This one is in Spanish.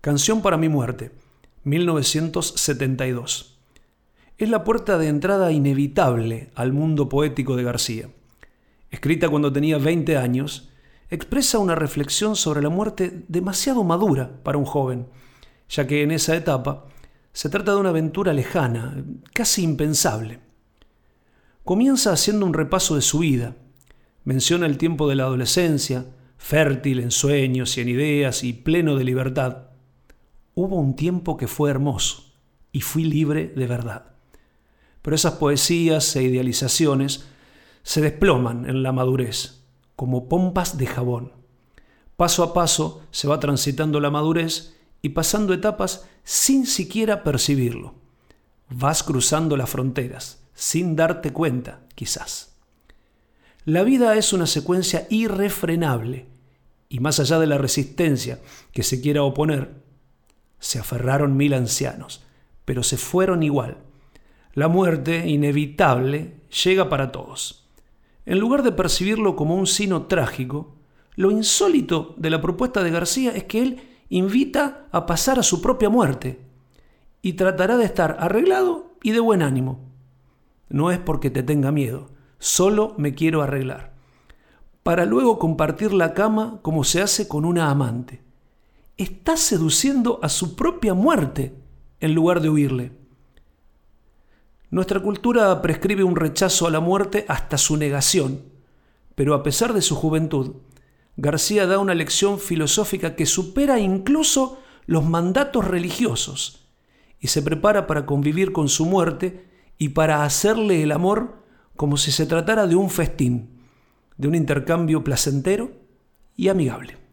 Canción para mi muerte, 1972. Es la puerta de entrada inevitable al mundo poético de García. Escrita cuando tenía 20 años, expresa una reflexión sobre la muerte demasiado madura para un joven, ya que en esa etapa se trata de una aventura lejana, casi impensable. Comienza haciendo un repaso de su vida. Menciona el tiempo de la adolescencia, fértil en sueños y en ideas y pleno de libertad. Hubo un tiempo que fue hermoso y fui libre de verdad. Pero esas poesías e idealizaciones se desploman en la madurez, como pompas de jabón. Paso a paso se va transitando la madurez y pasando etapas sin siquiera percibirlo. Vas cruzando las fronteras, sin darte cuenta, quizás. La vida es una secuencia irrefrenable, y más allá de la resistencia que se quiera oponer, se aferraron mil ancianos, pero se fueron igual. La muerte, inevitable, llega para todos. En lugar de percibirlo como un sino trágico, lo insólito de la propuesta de García es que él invita a pasar a su propia muerte y tratará de estar arreglado y de buen ánimo. No es porque te tenga miedo, solo me quiero arreglar, para luego compartir la cama como se hace con una amante. Está seduciendo a su propia muerte en lugar de huirle. Nuestra cultura prescribe un rechazo a la muerte hasta su negación, pero a pesar de su juventud, García da una lección filosófica que supera incluso los mandatos religiosos y se prepara para convivir con su muerte y para hacerle el amor como si se tratara de un festín, de un intercambio placentero y amigable.